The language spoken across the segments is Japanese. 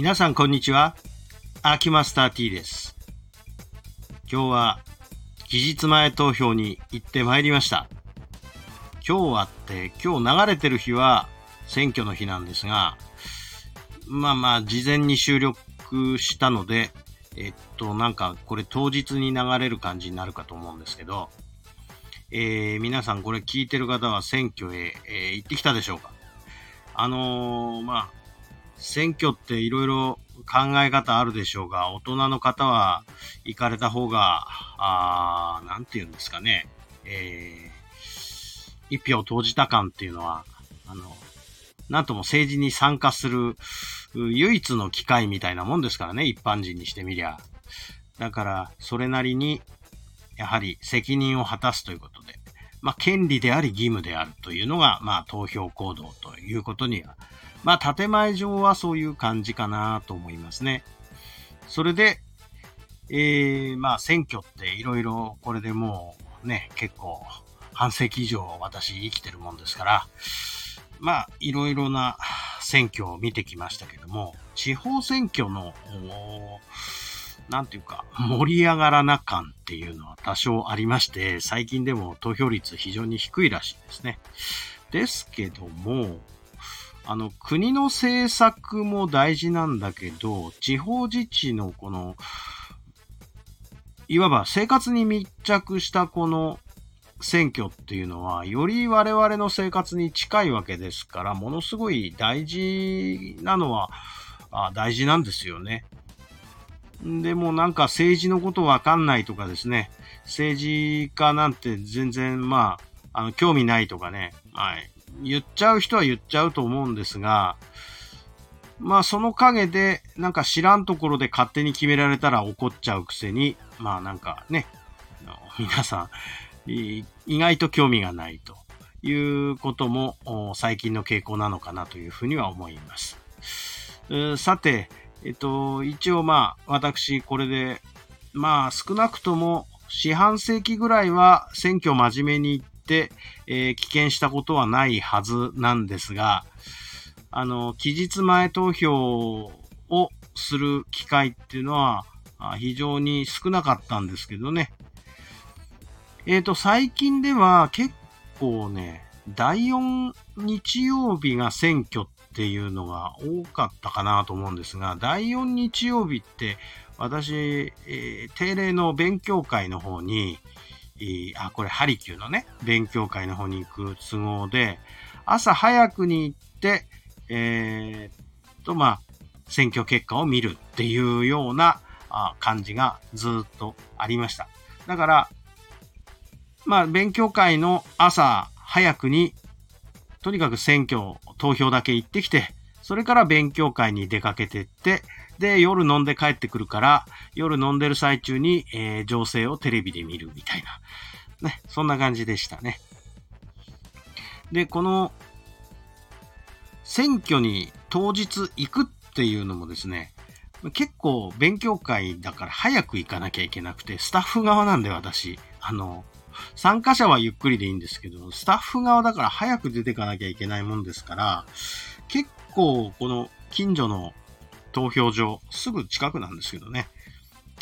皆さんこんにちは。アキマスター T です。今日は期日前投票に行ってまいりました。今日はって、今日流れてる日は選挙の日なんですが、まあまあ事前に収録したので、えっと、なんかこれ当日に流れる感じになるかと思うんですけど、えー皆さんこれ聞いてる方は選挙へ、えー行ってきたでしょうかあのーまあ、選挙っていろいろ考え方あるでしょうが、大人の方は行かれた方が、あーなんて言うんですかね、えー一票投じた感っていうのは、あの、なんとも政治に参加する唯一の機会みたいなもんですからね、一般人にしてみりゃ。だから、それなりに、やはり責任を果たすということで、まあ、権利であり義務であるというのが、まあ、投票行動ということには、まあ、建前上はそういう感じかなと思いますね。それで、えー、まあ、選挙っていろいろ、これでもうね、結構、半世紀以上私生きてるもんですから、まあ、いろいろな選挙を見てきましたけども、地方選挙の、なんていうか、盛り上がらな感っていうのは多少ありまして、最近でも投票率非常に低いらしいですね。ですけども、あの、国の政策も大事なんだけど、地方自治のこの、いわば生活に密着したこの選挙っていうのは、より我々の生活に近いわけですから、ものすごい大事なのは、あ大事なんですよね。でもなんか政治のことわかんないとかですね、政治家なんて全然まあ、あの、興味ないとかね、はい。言っちゃう人は言っちゃうと思うんですが、まあその陰でなんか知らんところで勝手に決められたら怒っちゃうくせに、まあなんかね、皆さん、意外と興味がないということも最近の傾向なのかなというふうには思います。さて、えっと、一応まあ私これで、まあ少なくとも四半世紀ぐらいは選挙真面目に行って、えー棄権したことはないはずなんですが、あの、期日前投票をする機会っていうのは非常に少なかったんですけどね。えっ、と、最近では結構ね、第4日曜日が選挙っていうのが多かったかなと思うんですが、第4日曜日って私、えー定例の勉強会の方に、えーあ、これハリキューのね、勉強会の方に行く都合で、朝早くに行って、えーっと、まあ、選挙結果を見るっていうようなあ感じがずっとありました。だから、まあ、勉強会の朝早くに、とにかく選挙、投票だけ行ってきて、それから勉強会に出かけてって、で、夜飲んで帰ってくるから、夜飲んでる最中に、えー情勢をテレビで見るみたいな。ね、そんな感じでしたね。で、この、選挙に当日行くっていうのもですね、結構勉強会だから早く行かなきゃいけなくて、スタッフ側なんで私、あの、参加者はゆっくりでいいんですけど、スタッフ側だから早く出てかなきゃいけないもんですから、結構この近所の投票所、すぐ近くなんですけどね、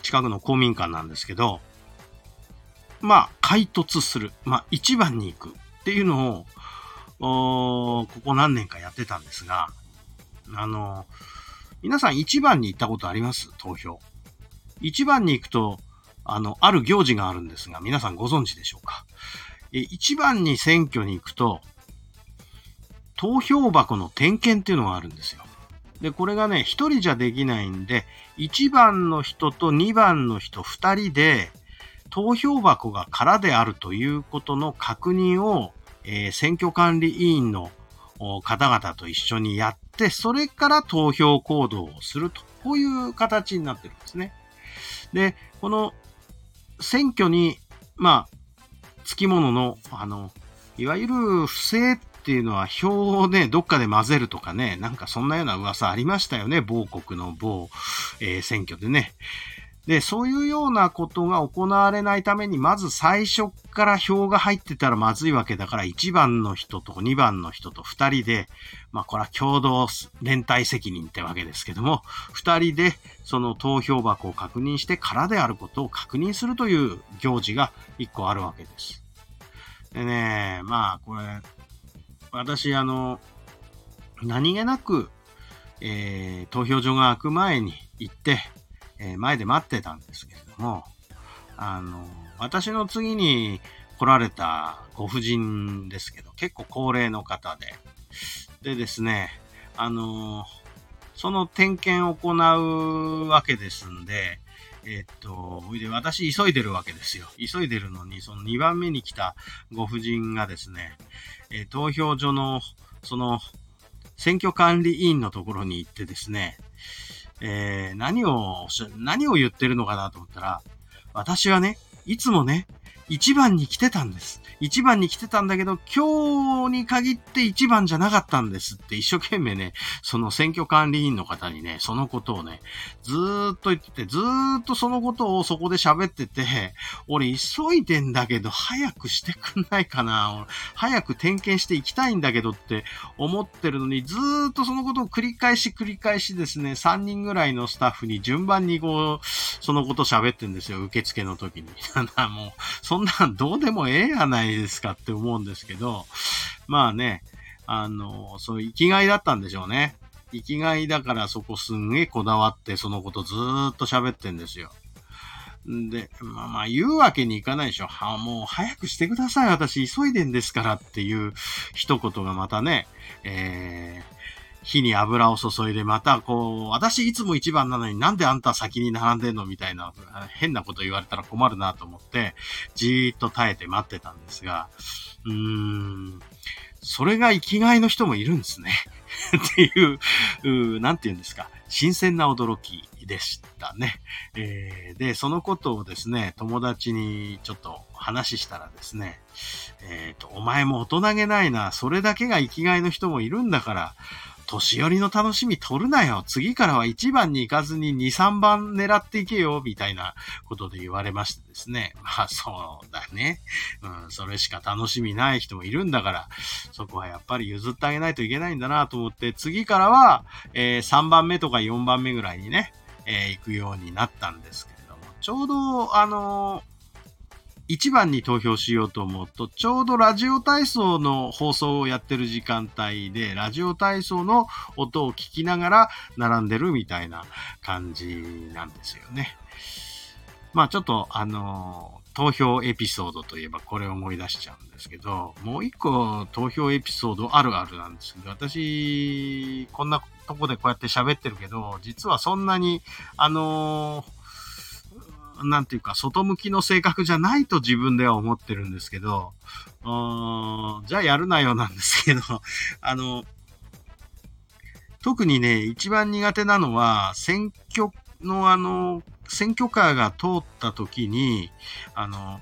近くの公民館なんですけど、まあ、開突する。まあ、一番に行くっていうのを、ここ何年かやってたんですが、あの、皆さん一番に行ったことあります？投票。一番に行くと、あの、ある行事があるんですが、皆さんご存知でしょうか？え一番に選挙に行くと、投票箱の点検っていうのがあるんですよ。で、これがね、一人じゃできないんで、1番の人と2番の人2人で、投票箱が空であるということの確認を、えー選挙管理委員の方々と一緒にやって、それから投票行動をすると、こういう形になってるんですね。で、この選挙に、まあ、つきものの、あの、いわゆる不正っていうのは票をね、どっかで混ぜるとかね、なんかそんなような噂ありましたよね、某国の某、えー選挙でね。で、そういうようなことが行われないために、まず最初から票が入ってたらまずいわけだから、1番の人と2番の人と2人で、まあこれは共同連帯責任ってわけですけども、2人でその投票箱を確認して空であることを確認するという行事が1個あるわけです。でね、まあこれ、私あの、何気なく、えー、投票所が開く前に行って、え、前で待ってたんですけれども、あの、私の次に来られたご婦人ですけど、結構高齢の方で、でですね、あの、その点検を行うわけですんで、えっと、私急いでるわけですよ。急いでるのに、その2番目に来たご婦人がですね、えー、投票所の、その、選挙管理委員のところに行ってですね、えー、何を、何を言ってるのかなと思ったら、私はね、いつもね、1番に来てたんです。1番に来てたんだけど、今日に限って1番じゃなかったんですって一生懸命ね、その選挙管理員の方にね、そのことをね、ずーっと言ってて、ずーっとそのことをそこで喋ってて、俺急いでんだけど、早くしてくんないかな早く点検していきたいんだけどって思ってるのに、ずーっとそのことを繰り返し繰り返しですね、3人ぐらいのスタッフに順番にこう、そのこと喋ってんですよ、受付の時に。もう、そそんなんどうでもええやないですかって思うんですけど、まあね、あの、そう生きがいだったんでしょうね。生きがいだからそこすんげえこだわってそのことずーっと喋ってんですよ。で、まあまあ言うわけにいかないでしょ。は、もう早くしてください。私急いでんですからっていう一言がまたね、えー、火に油を注いで、またこう、私いつも一番なのになんであんた先に並んでんのみたいな、変なこと言われたら困るなと思って、じーっと耐えて待ってたんですが、うーん、それが生きがいの人もいるんですね。っていう、なんて言うんですか、新鮮な驚きでしたね。えー、で、そのことをですね、友達にちょっと話したらですね、えっ、ー、と、お前も大人げないな、それだけが生きがいの人もいるんだから、年寄りの楽しみ取るなよ。次からは1番に行かずに2、3番狙っていけよ。みたいなことで言われましてですね。まあそうだね。うん、それしか楽しみない人もいるんだから、そこはやっぱり譲ってあげないといけないんだなと思って、次からは、えー、3番目とか4番目ぐらいにね、えー、行くようになったんですけれども、ちょうど、あのー1番に投票しようと思うと、ちょうどラジオ体操の放送をやってる時間帯で、ラジオ体操の音を聞きながら並んでるみたいな感じなんですよね。まあちょっとあの投票エピソードといえばこれを思い出しちゃうんですけど、もう一個投票エピソードあるあるなんですけど、私、こんなとこでこうやって喋ってるけど、実はそんなに、あのーなんていうか、外向きの性格じゃないと自分では思ってるんですけど、じゃあやるなよなんですけど、あの、特にね、一番苦手なのは、選挙のあの、選挙カーが通った時に、あの、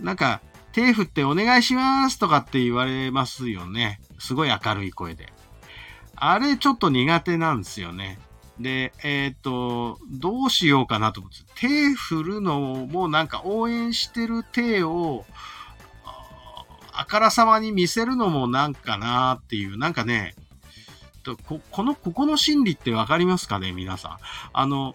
なんか、手振ってお願いしますとかって言われますよね。すごい明るい声で。あれちょっと苦手なんですよね。で、えっ、と、どうしようかなと思って、手振るのもなんか応援してる手を、あからさまに見せるのもなんかなっていう、なんかね、ここの、ここの心理ってわかりますかね皆さん。あの、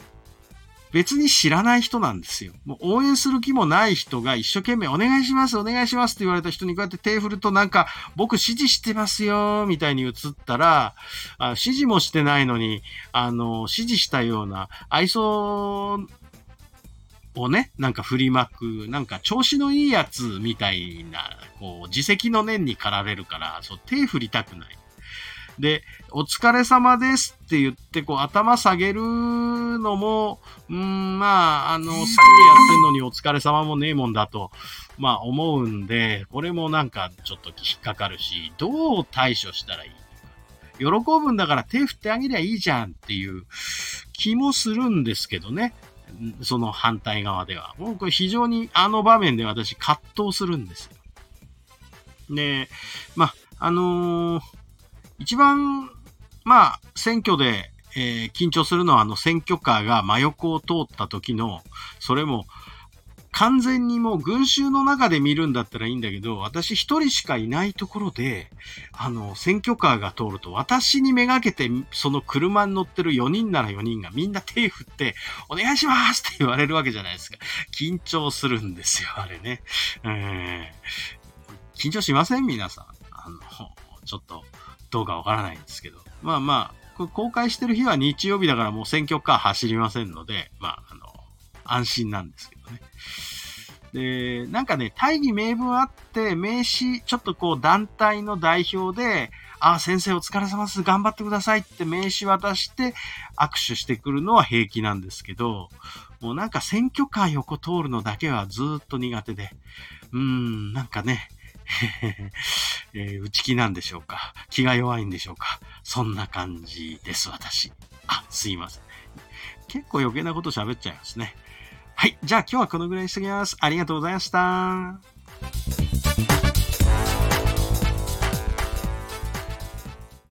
別に知らない人なんですよ。もう応援する気もない人が一生懸命お願いします、お願いしますって言われた人にこうやって手振るとなんか僕指示してますよ、みたいに映ったら、あ指示もしてないのに、あの、指示したような愛想をね、なんか振りまく、なんか調子のいいやつみたいな、こう、自責の念に駆られるから、そう、手振りたくない。で、お疲れ様ですって言って、こう、頭下げるのも、うん、まあ、あの、好きでやってんのにお疲れ様もねえもんだと、まあ、思うんで、これもなんかちょっと引っかかるし、どう対処したらいい喜ぶんだから手振ってあげりゃいいじゃんっていう気もするんですけどね。その反対側では。もうこれ非常にあの場面で私葛藤するんですよ。で、まあ、あのー、一番、まあ、選挙でえー、緊張するのはあの選挙カーが真横を通った時の、それも完全にもう群衆の中で見るんだったらいいんだけど、私一人しかいないところで、あの、選挙カーが通ると、私にめがけて、その車に乗ってる4人なら4人がみんな手振って、お願いしますって言われるわけじゃないですか。緊張するんですよ、あれね。えー、緊張しません？皆さん。あの、ちょっと、どうかわからないんですけど。まあまあ、公開してる日は日曜日だからもう選挙カー走りませんので、まあ、あの、安心なんですけどね。で、なんかね、大義名分あって、名刺、ちょっとこう団体の代表で、あ、先生お疲れ様です。頑張ってくださいって名刺渡して握手してくるのは平気なんですけど、もうなんか選挙カー横通るのだけはずっと苦手で、うーん、なんかね、えー、内気なんでしょうか？気が弱いんでしょうか？そんな感じです、私。あ、すいません。結構余計なこと喋っちゃいますね。はい。じゃあ今日はこのぐらいにしておきます。ありがとうございました。